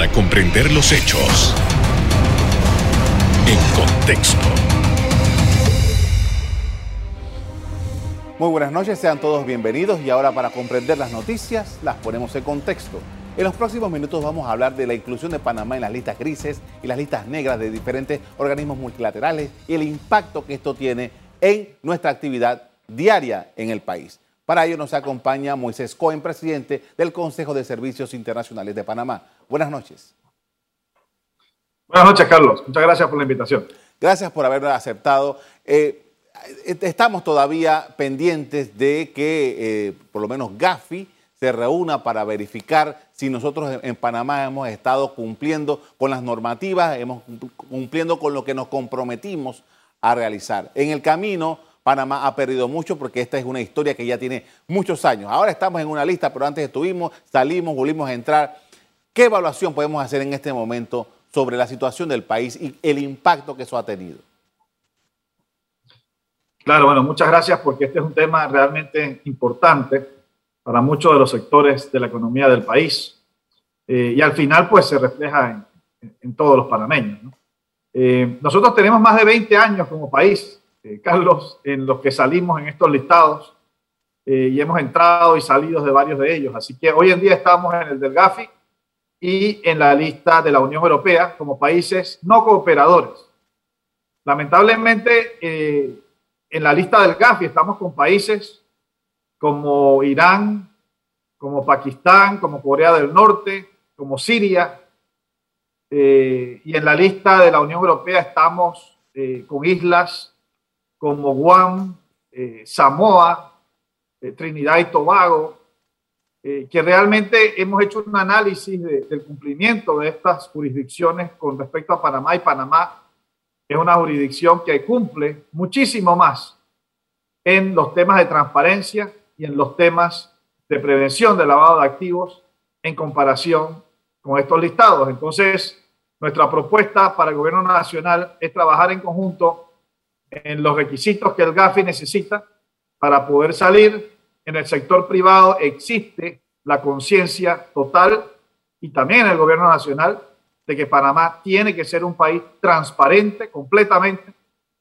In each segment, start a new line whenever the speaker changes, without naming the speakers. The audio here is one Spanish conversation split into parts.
para comprender los hechos en contexto.
Muy buenas noches, sean todos bienvenidos y ahora para comprender las noticias las ponemos en contexto. En los próximos minutos vamos a hablar de la inclusión de Panamá en las listas grises y las listas negras de diferentes organismos multilaterales y el impacto que esto tiene en nuestra actividad diaria en el país. Para ello nos acompaña Moisés Cohen, presidente del Consejo de Servicios Internacionales de Panamá. Buenas noches.
Buenas noches, Carlos. Muchas gracias por la invitación.
Gracias por haberlo aceptado. Eh, estamos todavía pendientes de que eh, por lo menos Gafi se reúna para verificar si nosotros en Panamá hemos estado cumpliendo con las normativas, hemos cumpliendo con lo que nos comprometimos a realizar. En el camino, Panamá ha perdido mucho porque esta es una historia que ya tiene muchos años. Ahora estamos en una lista, pero antes estuvimos, salimos, volvimos a entrar. ¿Qué evaluación podemos hacer en este momento sobre la situación del país y el impacto que eso ha tenido?
Claro, bueno, muchas gracias porque este es un tema realmente importante para muchos de los sectores de la economía del país eh, y al final pues se refleja en, todos los panameños. Eh, nosotros tenemos más de 20 años como país, eh, Carlos, en los que salimos en estos listados y hemos entrado y salido de varios de ellos. Así que hoy en día estamos en el del GAFI y en la lista de la Unión Europea como países no cooperadores. Lamentablemente, en la lista del GAFI estamos con países como Irán, como Pakistán, como Corea del Norte, como Siria. Eh, y en la lista de la Unión Europea estamos eh, con islas como Guam, eh, Samoa, Trinidad y Tobago, que realmente hemos hecho un análisis del cumplimiento de estas jurisdicciones con respecto a Panamá y Panamá es una jurisdicción que cumple muchísimo más en los temas de transparencia y en los temas de prevención de lavado de activos en comparación con estos listados. Entonces, nuestra propuesta para el gobierno nacional es trabajar en conjunto en los requisitos que el GAFI necesita para poder salir. En el sector privado existe la conciencia total y también el gobierno nacional de que Panamá tiene que ser un país transparente completamente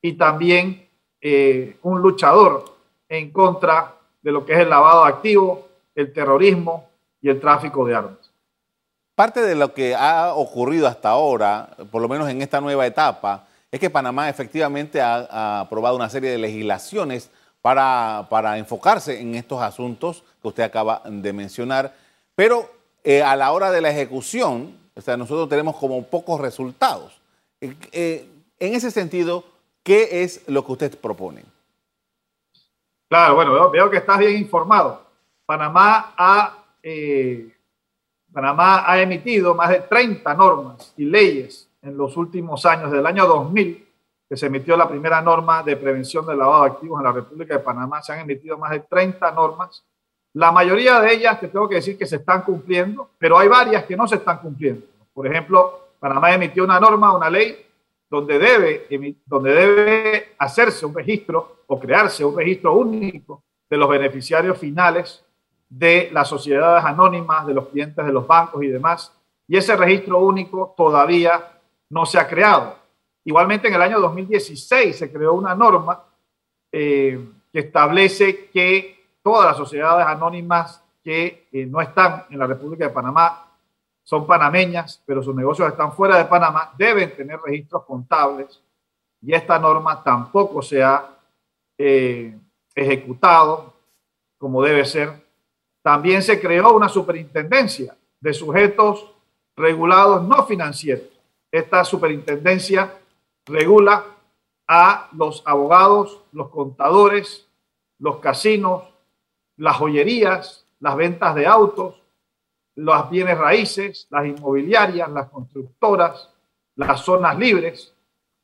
y también eh, un luchador en contra de lo que es el lavado de activos, el terrorismo y el tráfico de armas.
Parte de lo que ha ocurrido hasta ahora, por lo menos en esta nueva etapa, es que Panamá efectivamente ha, aprobado una serie de legislaciones para, para, enfocarse en estos asuntos que usted acaba de mencionar, pero eh, a la hora de la ejecución, o sea, nosotros tenemos como pocos resultados. Eh, eh, en ese sentido, ¿qué es lo que usted propone?
Claro, bueno, veo, que estás bien informado. Panamá ha, Panamá ha emitido más de 30 normas y leyes en los últimos años, desde el año 2000, que se emitió la primera norma de prevención del lavado de activos en la República de Panamá, se han emitido más de 30 normas la mayoría de ellas te tengo que decir que se están cumpliendo, pero hay varias que no se están cumpliendo. Por ejemplo, Panamá emitió una norma, una ley, donde debe, donde debe hacerse un registro o crearse un registro único de los beneficiarios finales de las sociedades anónimas, de los clientes de los bancos y demás. Y ese registro único todavía no se ha creado. Igualmente, en el año 2016 se creó una norma eh, que establece que todas las sociedades anónimas que eh, no están en la República de Panamá son panameñas, pero sus negocios están fuera de Panamá, deben tener registros contables y esta norma tampoco se ha eh, ejecutado como debe ser. También se creó una superintendencia de sujetos regulados no financieros. Esta superintendencia regula a los abogados, los contadores, los casinos, las joyerías, las ventas de autos, los bienes raíces, las inmobiliarias, las constructoras, las zonas libres.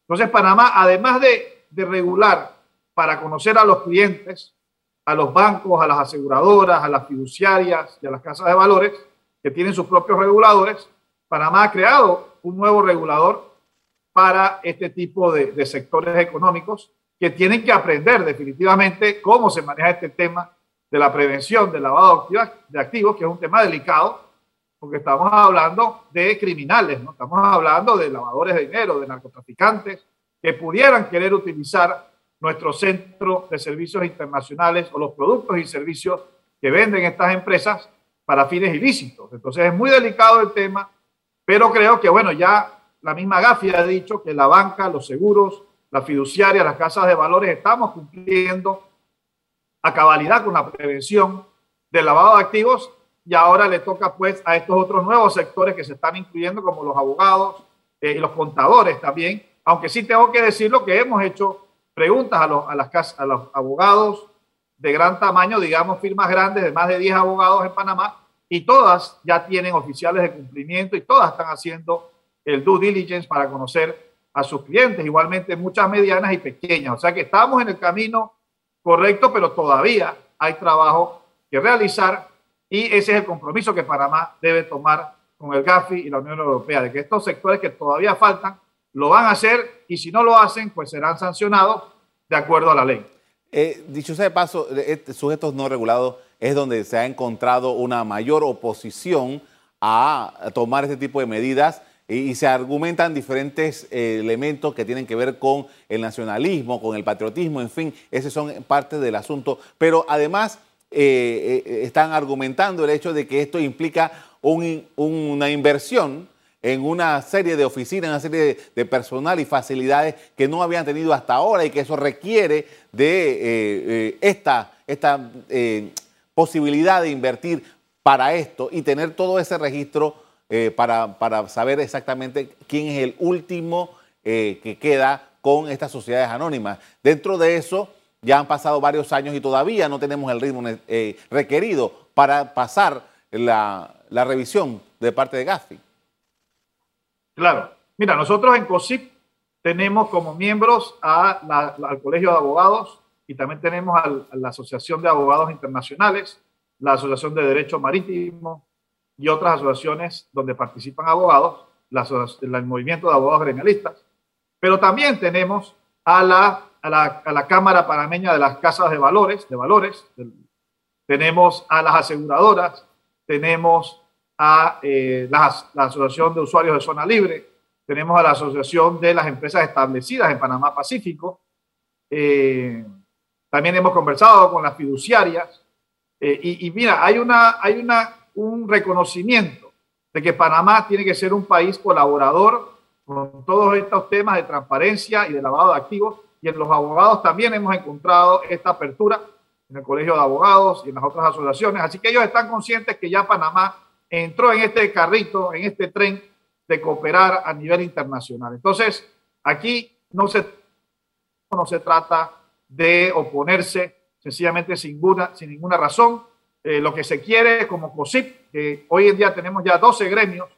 Entonces, Panamá, además de, regular para conocer a los clientes, a los bancos, a las aseguradoras, a las fiduciarias y a las casas de valores, que tienen sus propios reguladores, Panamá ha creado un nuevo regulador para este tipo de, sectores económicos que tienen que aprender definitivamente cómo se maneja este tema de la prevención del lavado de activos, que es un tema delicado, porque estamos hablando de criminales, ¿no? estamos hablando de lavadores de dinero, de narcotraficantes, que pudieran querer utilizar nuestro centro de servicios internacionales o los productos y servicios que venden estas empresas para fines ilícitos. Entonces es muy delicado el tema, pero creo que, bueno, ya la misma Gafi ha dicho que la banca, los seguros, la fiduciaria, las casas de valores, estamos cumpliendo a cabalidad con la prevención del lavado de activos y ahora le toca pues a estos otros nuevos sectores que se están incluyendo como los abogados eh, y los contadores también, aunque sí tengo que decirlo que hemos hecho preguntas a los, a las casas, a los abogados de gran tamaño, digamos firmas grandes de más de 10 abogados en Panamá y todas ya tienen oficiales de cumplimiento y todas están haciendo el due diligence para conocer a sus clientes, igualmente muchas medianas y pequeñas. O sea que estamos en el camino correcto, pero todavía hay trabajo que realizar y ese es el compromiso que Panamá debe tomar con el GAFI y la Unión Europea, de que estos sectores que todavía faltan lo van a hacer y si no lo hacen, pues serán sancionados de acuerdo a la ley.
Eh, dicho sea de paso, este, sujetos no regulados es donde se ha encontrado una mayor oposición a tomar este tipo de medidas y, se argumentan diferentes eh, elementos que tienen que ver con el nacionalismo, con el patriotismo, en fin, esos son parte del asunto. Pero además eh, eh, están argumentando el hecho de que esto implica una inversión en una serie de oficinas, una serie de, personal y facilidades que no habían tenido hasta ahora y que eso requiere de esta, esta posibilidad de invertir para esto y tener todo ese registro eh, para, para, saber exactamente quién es el último eh, que queda con estas sociedades anónimas. Dentro de eso, ya han pasado varios años y todavía no tenemos el ritmo eh, requerido para pasar la, la, revisión de parte de Gafi.
Claro. Mira, nosotros en COSIP tenemos como miembros al Colegio de Abogados y también tenemos a la Asociación de Abogados Internacionales, la Asociación de Derecho Marítimo, y otras asociaciones donde participan abogados, la, el movimiento de abogados gremialistas, pero también tenemos a la, a la, a la Cámara Panameña de las Casas de Valores, de Valores, tenemos a las aseguradoras, tenemos a eh, la, Asociación de Usuarios de Zona Libre, tenemos a la Asociación de las Empresas Establecidas en Panamá Pacífico, eh, también hemos conversado con las fiduciarias, eh, y, y, mira, hay una, hay una un reconocimiento de que Panamá tiene que ser un país colaborador con todos estos temas de transparencia y de lavado de activos. Y en los abogados también hemos encontrado esta apertura en el Colegio de Abogados y en las otras asociaciones. Así que ellos están conscientes que ya Panamá entró en este carrito, en este tren de cooperar a nivel internacional. Entonces, aquí no se, no se trata de oponerse sencillamente sin ninguna, sin ninguna razón, eh, lo que se quiere como COSIP, que hoy en día tenemos ya 12 gremios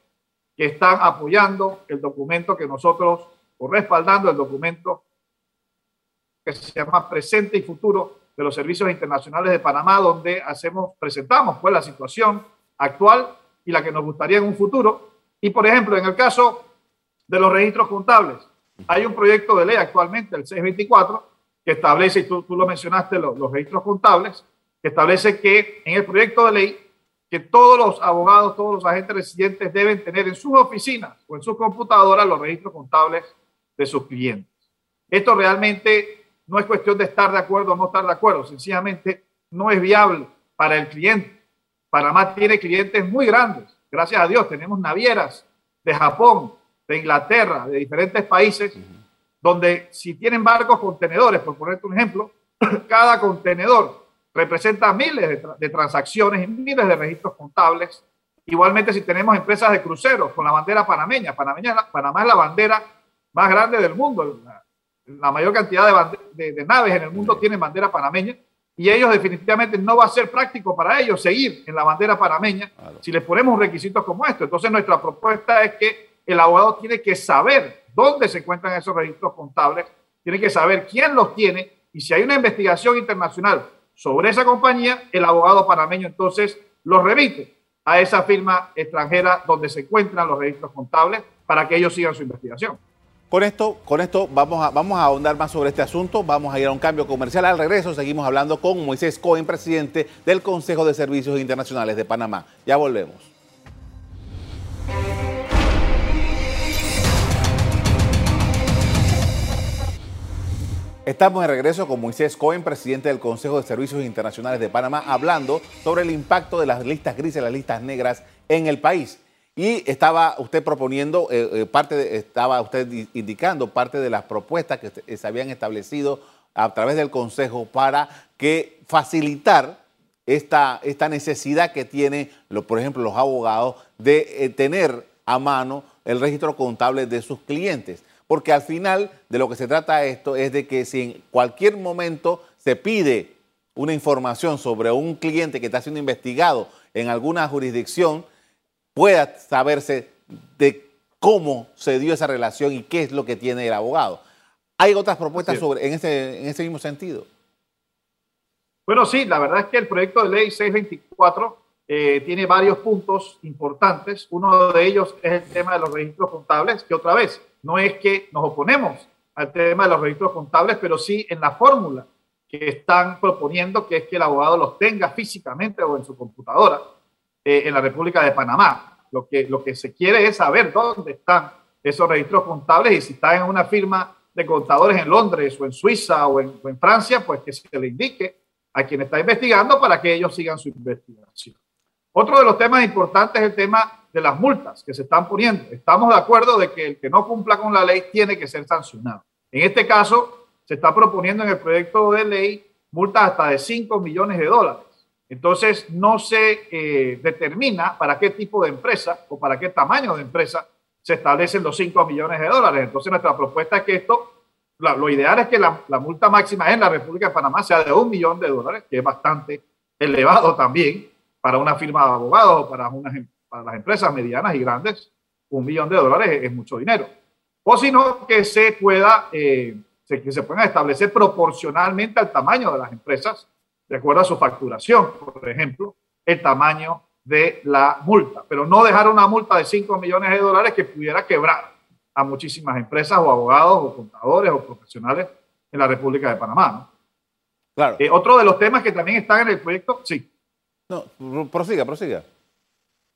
que están apoyando el documento que nosotros, o respaldando el documento que se llama Presente y Futuro de los Servicios Internacionales de Panamá, donde hacemos, presentamos pues la situación actual y la que nos gustaría en un futuro. Y por ejemplo, en el caso de los registros contables, hay un proyecto de ley actualmente, el 624, que establece, y tú, tú lo mencionaste, los, registros contables, que establece que en el proyecto de ley que todos los abogados, todos los agentes residentes deben tener en sus oficinas o en sus computadoras los registros contables de sus clientes. Esto realmente no es cuestión de estar de acuerdo o no estar de acuerdo, sencillamente no es viable para el cliente. Panamá tiene clientes muy grandes, gracias a Dios, tenemos navieras de Japón, de Inglaterra, de diferentes países, donde si tienen barcos contenedores, por ponerte un ejemplo, cada contenedor representa miles de, transacciones y miles de registros contables. Igualmente, si tenemos empresas de cruceros con la bandera panameña, panameña Panamá es la bandera más grande del mundo. La, mayor cantidad de, naves en el mundo tienen bandera panameña y ellos definitivamente no va a ser práctico para ellos seguir en la bandera panameña si les ponemos requisitos como esto. Entonces, nuestra propuesta es que el abogado tiene que saber dónde se encuentran esos registros contables, tiene que saber quién los tiene y si hay una investigación internacional sobre esa compañía, el abogado panameño entonces los remite a esa firma extranjera donde se encuentran los registros contables para que ellos sigan su investigación.
Con esto, con esto vamos, a, vamos a ahondar más sobre este asunto, vamos a ir a un cambio comercial. Al regreso seguimos hablando con Moisés Cohen, presidente del Consejo de Servicios Internacionales de Panamá. Ya volvemos. Estamos de regreso con Moisés Cohen, presidente del Consejo de Servicios Internacionales de Panamá, hablando sobre el impacto de las listas grises, las listas negras en el país. Y estaba usted proponiendo, eh, eh, parte de, estaba usted indicando parte de las propuestas que se habían establecido a través del Consejo para que facilitar esta, esta necesidad que tienen, por ejemplo, los abogados de eh, tener a mano el registro contable de sus clientes porque al final de lo que se trata esto es de que si en cualquier momento se pide una información sobre un cliente que está siendo investigado en alguna jurisdicción, pueda saberse de cómo se dio esa relación y qué es lo que tiene el abogado. ¿Hay otras propuestas sobre, en, ese, en ese mismo sentido?
Bueno, sí, la verdad es que el proyecto de ley 624 eh, tiene varios puntos importantes. Uno de ellos es el tema de los registros contables, que otra vez no es que nos oponemos al tema de los registros contables, pero sí en la fórmula que están proponiendo, que es que el abogado los tenga físicamente o en su computadora eh, en la República de Panamá. Lo que, lo que se quiere es saber dónde están esos registros contables y si están en una firma de contadores en Londres o en Suiza o en, o en Francia, pues que se le indique a quien está investigando para que ellos sigan su investigación. Otro de los temas importantes es el tema de las multas que se están poniendo. Estamos de acuerdo de que el que no cumpla con la ley tiene que ser sancionado. En este caso, se está proponiendo en el proyecto de ley multas hasta de 5 millones de dólares. Entonces, no se eh, determina para qué tipo de empresa o para qué tamaño de empresa se establecen los 5 millones de dólares. Entonces, nuestra propuesta es que esto, lo ideal es que la, la multa máxima en la República de Panamá sea de un millón de dólares, que es bastante elevado también para una firma de abogados o para, unas, para las empresas medianas y grandes, un millón de dólares es, mucho dinero. O sino que se pueda, eh, que se puedan establecer proporcionalmente al tamaño de las empresas, de acuerdo a su facturación, por ejemplo, el tamaño de la multa, pero no dejar una multa de 5 millones de dólares que pudiera quebrar a muchísimas empresas o abogados o contadores o profesionales en la República de Panamá. Claro. Eh, otro de los temas que también están en el proyecto, sí.
No, prosiga, prosiga.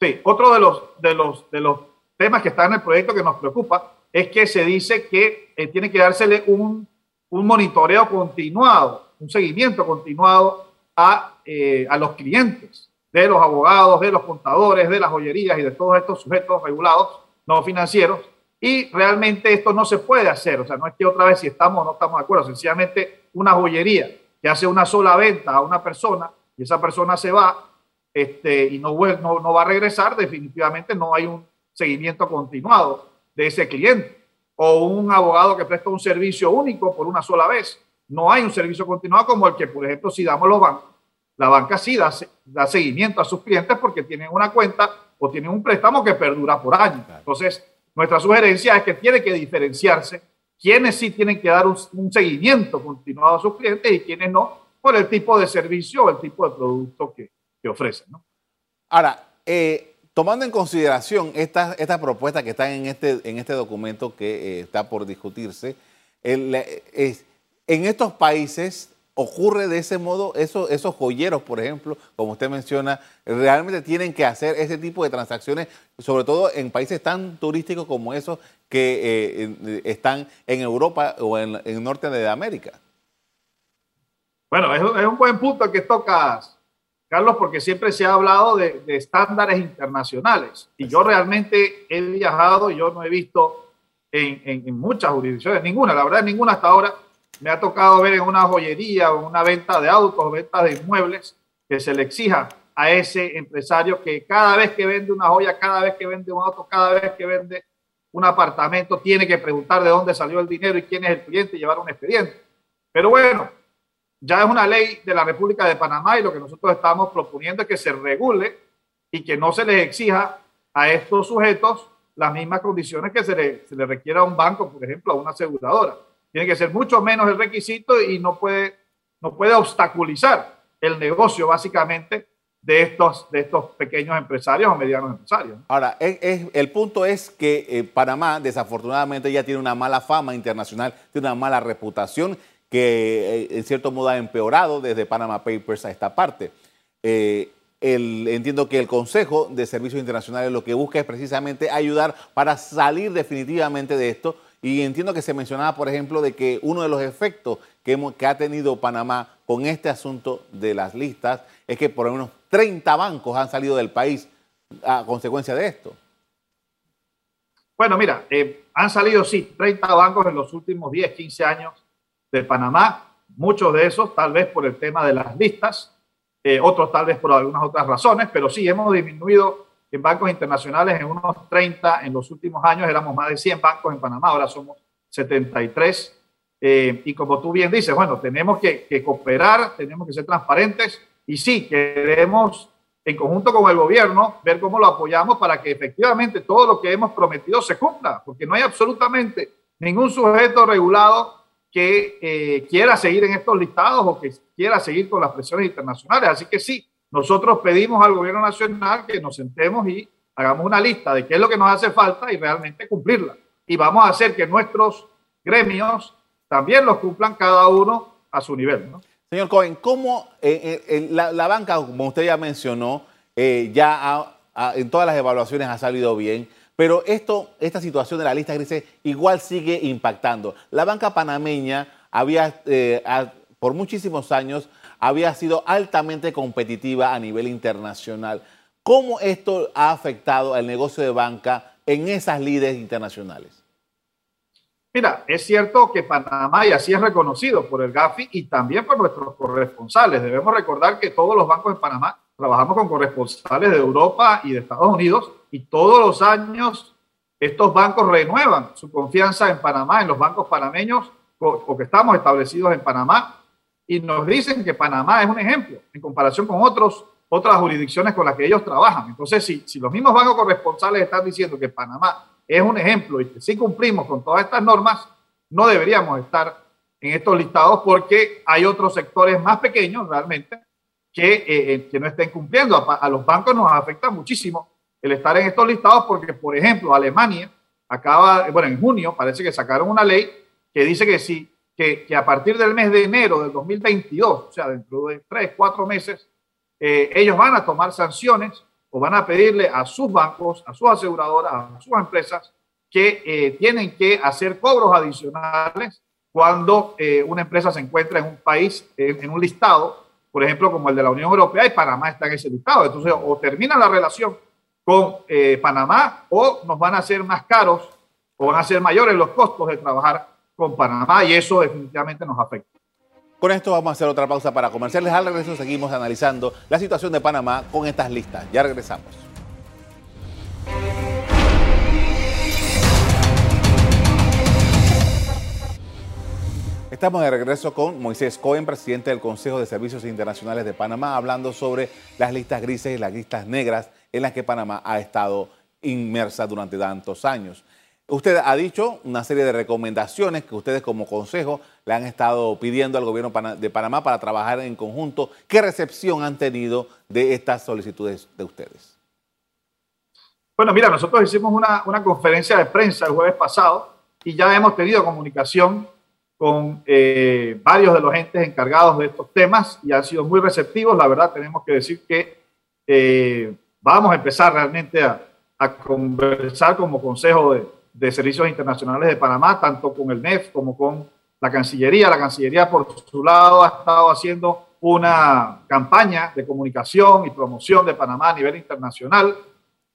Sí, otro de los, de, los, de los temas que está en el proyecto que nos preocupa es que se dice que eh, tiene que dársele un, un, monitoreo continuado, un seguimiento continuado a, eh, a los clientes de los abogados, de los contadores, de las joyerías y de todos estos sujetos regulados no financieros. Y realmente esto no se puede hacer. O sea, no es que otra vez si estamos o no estamos de acuerdo, sencillamente una joyería que hace una sola venta a una persona y esa persona se va este, y no, no, no va a regresar, definitivamente no hay un seguimiento continuado de ese cliente. O un abogado que presta un servicio único por una sola vez. No hay un servicio continuado como el que, por ejemplo, si damos los bancos. La banca sí da, da seguimiento a sus clientes porque tienen una cuenta o tienen un préstamo que perdura por años. Entonces, nuestra sugerencia es que tiene que diferenciarse quienes sí tienen que dar un, un seguimiento continuado a sus clientes y quienes no, por el tipo de servicio o el tipo de producto que, que ofrecen. ¿no?
Ahora, eh, tomando en consideración estas esta propuestas que están en este, en este documento que eh, está por discutirse, en estos países ocurre de ese modo, esos, esos joyeros, por ejemplo, como usted menciona, realmente tienen que hacer ese tipo de transacciones, sobre todo en países tan turísticos como esos que eh, están en Europa o en, el norte de América.
Bueno, es, es un buen punto que tocas, Carlos, porque siempre se ha hablado de, estándares internacionales. Y yo realmente he viajado, yo no he visto en, muchas jurisdicciones, ninguna, la verdad, ninguna hasta ahora. Me ha tocado ver en una joyería o una venta de autos, venta de inmuebles, que se le exija a ese empresario que cada vez que vende una joya, cada vez que vende un auto, cada vez que vende un apartamento, tiene que preguntar de dónde salió el dinero y quién es el cliente y llevar un expediente. Pero bueno, ya es una ley de la República de Panamá y lo que nosotros estamos proponiendo es que se regule y que no se les exija a estos sujetos las mismas condiciones que se le, se le requiera a un banco, por ejemplo, a una aseguradora. Tiene que ser mucho menos el requisito y no puede, no puede obstaculizar el negocio básicamente de estos, de estos pequeños empresarios o medianos empresarios.
Ahora, es, el punto es que eh, Panamá desafortunadamente ya tiene una mala fama internacional, tiene una mala reputación que eh, en cierto modo ha empeorado desde Panama Papers a esta parte. Eh, entiendo que el Consejo de Servicios Internacionales lo que busca es precisamente ayudar para salir definitivamente de esto Y entiendo que se mencionaba, por ejemplo, de que uno de los efectos que, ha tenido Panamá con este asunto de las listas es que por lo menos 30 bancos han salido del país a consecuencia de esto.
Bueno, mira, eh, han salido, sí, 30 bancos en los últimos 10, 15 años de Panamá, muchos de esos tal vez por el tema de las listas, eh, otros tal vez por algunas otras razones, pero sí hemos disminuido en bancos internacionales en unos 30 en los últimos años, éramos más de 100 bancos en Panamá, ahora somos 73. Eh, y como tú bien dices, bueno, tenemos que, que, cooperar, tenemos que ser transparentes y sí, queremos en conjunto con el gobierno ver cómo lo apoyamos para que efectivamente todo lo que hemos prometido se cumpla, porque no hay absolutamente ningún sujeto regulado que eh, quiera seguir en estos listados o que quiera seguir con las presiones internacionales. Así que sí, nosotros pedimos al gobierno nacional que nos sentemos y hagamos una lista de qué es lo que nos hace falta y realmente cumplirla. Y vamos a hacer que nuestros gremios también los cumplan cada uno a su nivel. ¿no?
Señor Cohen, ¿cómo eh, eh, la, banca, como usted ya mencionó, ya en todas las evaluaciones ha salido bien? Pero esto, esta situación de la lista gris igual sigue impactando. La banca panameña había, eh, por muchísimos años, había sido altamente competitiva a nivel internacional. ¿Cómo esto ha afectado al negocio de banca en esas líderes internacionales?
Mira, es cierto que Panamá, y así es reconocido por el GAFI y también por nuestros corresponsales, debemos recordar que todos los bancos de Panamá trabajamos con corresponsales de Europa y de Estados Unidos y todos los años estos bancos renuevan su confianza en Panamá, en los bancos panameños, porque estamos establecidos en Panamá, y nos dicen que Panamá es un ejemplo en comparación con otros, otras jurisdicciones con las que ellos trabajan. Entonces, si, si los mismos bancos corresponsales están diciendo que Panamá es un ejemplo y que si cumplimos con todas estas normas, no deberíamos estar en estos listados porque hay otros sectores más pequeños realmente que, eh, eh, que no estén cumpliendo. A, a, los bancos nos afecta muchísimo el estar en estos listados porque, por ejemplo, Alemania acaba, bueno, en junio parece que sacaron una ley que dice que sí, que, a partir del mes de enero del 2022, o sea, dentro de tres, cuatro meses, eh, ellos van a tomar sanciones o van a pedirle a sus bancos, a sus aseguradoras, a sus empresas que eh, tienen que hacer cobros adicionales cuando eh, una empresa se encuentra en un país, en un listado, por ejemplo, como el de la Unión Europea, y Panamá está en ese listado. Entonces, o termina la relación con eh, Panamá o nos van a ser más caros o van a ser mayores los costos de trabajar con Panamá y eso definitivamente nos afecta.
Con esto vamos a hacer otra pausa para comerciales. Al regreso seguimos analizando la situación de Panamá con estas listas. Ya regresamos. Estamos de regreso con Moisés Cohen, presidente del Consejo de Servicios Internacionales de Panamá, hablando sobre las listas grises y las listas negras en las que Panamá ha estado inmersa durante tantos años. Usted ha dicho una serie de recomendaciones que ustedes como consejo le han estado pidiendo al gobierno de Panamá para trabajar en conjunto. ¿Qué recepción han tenido de estas solicitudes de ustedes?
Bueno, mira, nosotros hicimos una, una conferencia de prensa el jueves pasado y ya hemos tenido comunicación con eh, varios de los entes encargados de estos temas y han sido muy receptivos. La verdad, tenemos que decir que eh, vamos a empezar realmente a, conversar como Consejo de, Servicios Internacionales de Panamá, tanto con el NEF como con la Cancillería. La Cancillería, por su lado, ha estado haciendo una campaña de comunicación y promoción de Panamá a nivel internacional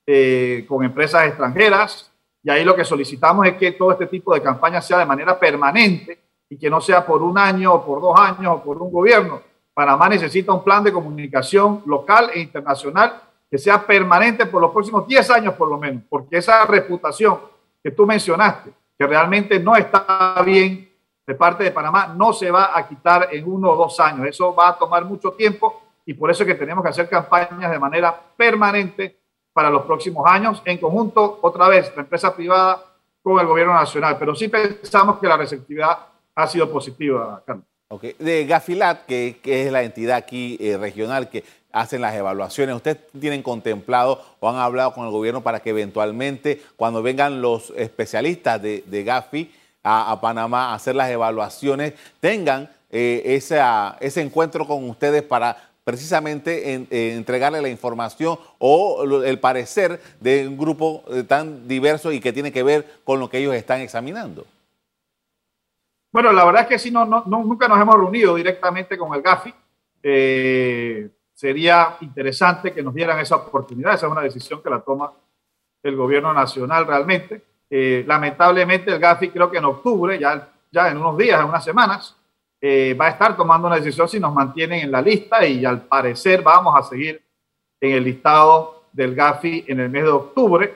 eh, con empresas extranjeras. Y ahí lo que solicitamos es que todo este tipo de campaña sea de manera permanente y que no sea por un año o por dos años o por un gobierno. Panamá necesita un plan de comunicación local e internacional que sea permanente por los próximos 10 años por lo menos, porque esa reputación que tú mencionaste, que realmente no está bien de parte de Panamá, no se va a quitar en uno o dos años. Eso va a tomar mucho tiempo y por eso es que tenemos que hacer campañas de manera permanente para los próximos años, en conjunto, otra vez, la empresa privada con el gobierno nacional. Pero sí pensamos que la receptividad ha sido positiva, Carlos.
Okay. De Gafilat, que, es la entidad aquí eh, regional que hacen las evaluaciones, ¿ustedes tienen contemplado o han hablado con el gobierno para que eventualmente cuando vengan los especialistas de, Gafi a, Panamá a hacer las evaluaciones, tengan eh, ese encuentro con ustedes para precisamente eh, entregarle la información o el parecer de un grupo tan diverso y que tiene que ver con lo que ellos están examinando?
Bueno, la verdad es que sí, no, no, nunca nos hemos reunido directamente con el GAFI. Eh, sería interesante que nos dieran esa oportunidad. Esa es una decisión que la toma el gobierno nacional realmente. Eh, lamentablemente el GAFI creo que en octubre, ya, ya en unos días, en unas semanas, eh, va a estar tomando una decisión si nos mantienen en la lista y al parecer vamos a seguir en el listado del GAFI en el mes de octubre.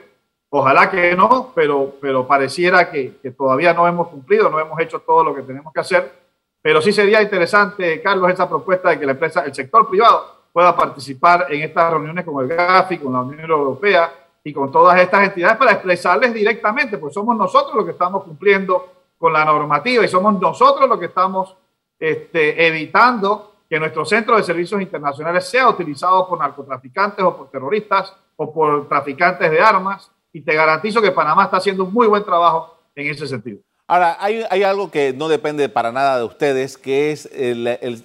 Ojalá que no, pero, pero pareciera que, que todavía no hemos cumplido, no hemos hecho todo lo que tenemos que hacer. Pero sí sería interesante, Carlos, esa propuesta de que la empresa, el sector privado pueda participar en estas reuniones con el GAFI, con la Unión Europea y con todas estas entidades para expresarles directamente, pues somos nosotros los que estamos cumpliendo con la normativa y somos nosotros los que estamos este, evitando que nuestro centro de servicios internacionales sea utilizado por narcotraficantes o por terroristas o por traficantes de armas. Y te garantizo que Panamá está haciendo un muy buen trabajo en ese sentido.
Ahora, hay, algo que no depende para nada de ustedes, que es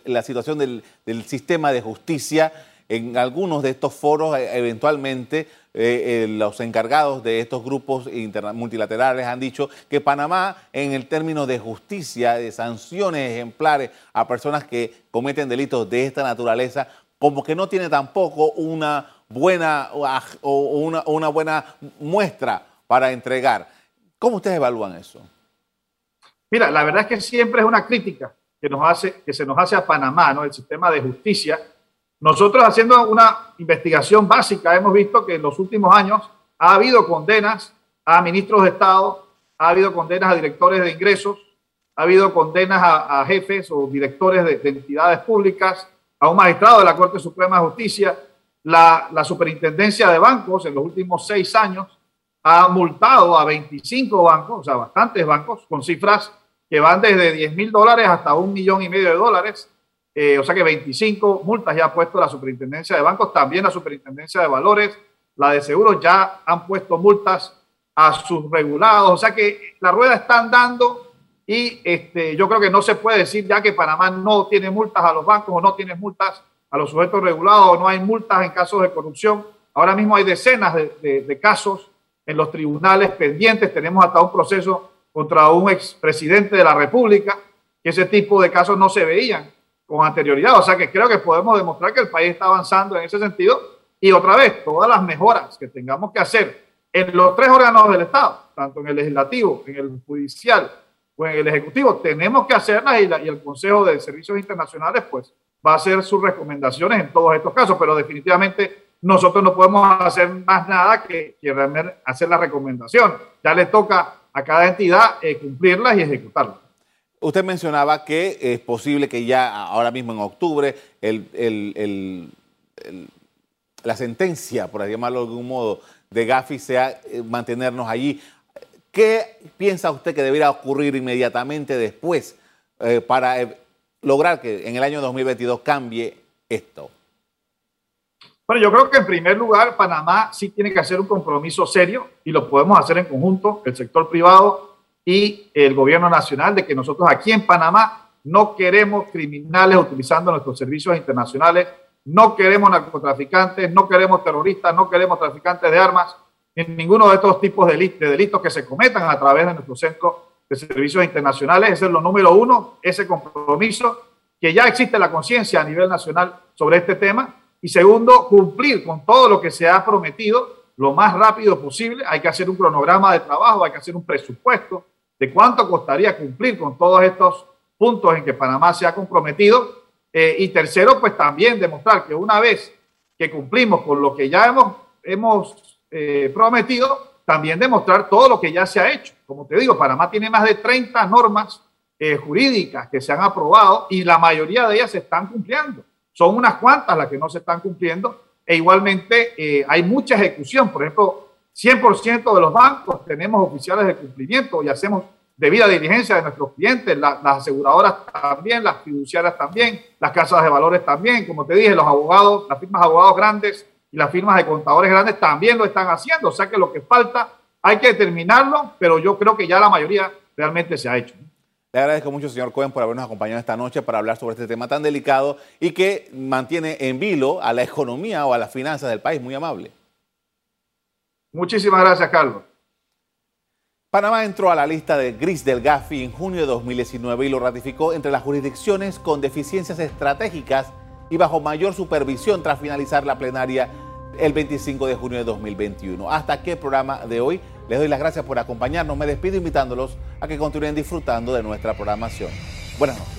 la situación del, sistema de justicia. En algunos de estos foros, eh, eventualmente, eh, eh, los encargados de estos grupos multilaterales han dicho que Panamá, en el término de justicia, de sanciones ejemplares a personas que cometen delitos de esta naturaleza, como que no tiene tampoco una buena, o una buena muestra para entregar. ¿Cómo ustedes evalúan eso?
Mira, la verdad es que siempre es una crítica que, nos hace, que se nos hace a Panamá, ¿no? el sistema de justicia. Nosotros haciendo una investigación básica hemos visto que en los últimos años ha habido condenas a ministros de Estado, ha habido condenas a directores de ingresos, ha habido condenas a, jefes o directores de, entidades públicas, a un magistrado de la Corte Suprema de Justicia. La, la superintendencia de bancos en los últimos seis años ha multado a 25 bancos, o sea, bastantes bancos, con cifras que van desde 10 mil dólares hasta un millón y medio de dólares. Eh, o sea que 25 multas ya ha puesto la superintendencia de bancos, también la superintendencia de valores, la de seguros ya han puesto multas a sus regulados. O sea que la rueda está andando y este, yo creo que no se puede decir ya que Panamá no tiene multas a los bancos o no tiene multas a los sujetos regulados o no hay multas en casos de corrupción. Ahora mismo hay decenas de, de casos en los tribunales pendientes. Tenemos hasta un proceso contra un expresidente de la República, que ese tipo de casos no se veían con anterioridad. O sea que creo que podemos demostrar que el país está avanzando en ese sentido. Y otra vez, todas las mejoras que tengamos que hacer en los tres órganos del Estado, tanto en el legislativo, en el judicial o en el ejecutivo, tenemos que hacerlas y, y el Consejo de Servicios Internacionales pues va a hacer sus recomendaciones en todos estos casos, pero definitivamente nosotros no podemos hacer más nada que, hacer la recomendación. Ya le toca a cada entidad eh, cumplirlas y ejecutarlas.
Usted mencionaba que es posible que ya ahora mismo en octubre la sentencia, por llamarlo de algún modo, de Gafi sea eh, mantenernos allí. ¿Qué piensa usted que debería ocurrir inmediatamente después eh, para lograr que en el año 2022 cambie esto?
Bueno, yo creo que en primer lugar Panamá sí tiene que hacer un compromiso serio y lo podemos hacer en conjunto, el sector privado y el gobierno nacional, de que nosotros aquí en Panamá no queremos criminales utilizando nuestros servicios internacionales, no queremos narcotraficantes, no queremos terroristas, no queremos traficantes de armas, en ninguno de estos tipos de delitos que se cometan a través de nuestro centro de servicios internacionales. Ese es lo número uno, ese compromiso, que ya existe la conciencia a nivel nacional sobre este tema y segundo, cumplir con todo lo que se ha prometido lo más rápido posible. Hay que hacer un cronograma de trabajo, hay que hacer un presupuesto de cuánto costaría cumplir con todos estos puntos en que Panamá se ha comprometido. Eh, y tercero, pues también demostrar que una vez que cumplimos con lo que ya hemos, hemos eh, prometido, también demostrar todo lo que ya se ha hecho. Como te digo, Panamá tiene más de 30 normas eh, jurídicas que se han aprobado y la mayoría de ellas se están cumpliendo. Son unas cuantas las que no se están cumpliendo e igualmente eh, hay mucha ejecución. Por ejemplo, 100% de los bancos tenemos oficiales de cumplimiento y hacemos debida diligencia de nuestros clientes, las aseguradoras también, las fiduciarias también, las casas de valores también, como te dije, los abogados, las firmas de abogados grandes y las firmas de contadores grandes también lo están haciendo. O sea que lo que falta hay que determinarlo, pero yo creo que ya la mayoría realmente se ha hecho.
Le agradezco mucho, señor Cohen, por habernos acompañado esta noche para hablar sobre este tema tan delicado y que mantiene en vilo a la economía o a las finanzas del país. Muy amable.
Muchísimas gracias, Carlos.
Panamá entró a la lista de gris del Gafi en junio de 2019 y lo ratificó entre las jurisdicciones con deficiencias estratégicas y bajo mayor supervisión tras finalizar la plenaria el 25 de junio de 2021. Hasta aquí el programa de hoy. Les doy las gracias por acompañarnos. Me despido invitándolos a que continúen disfrutando de nuestra programación. Buenas noches.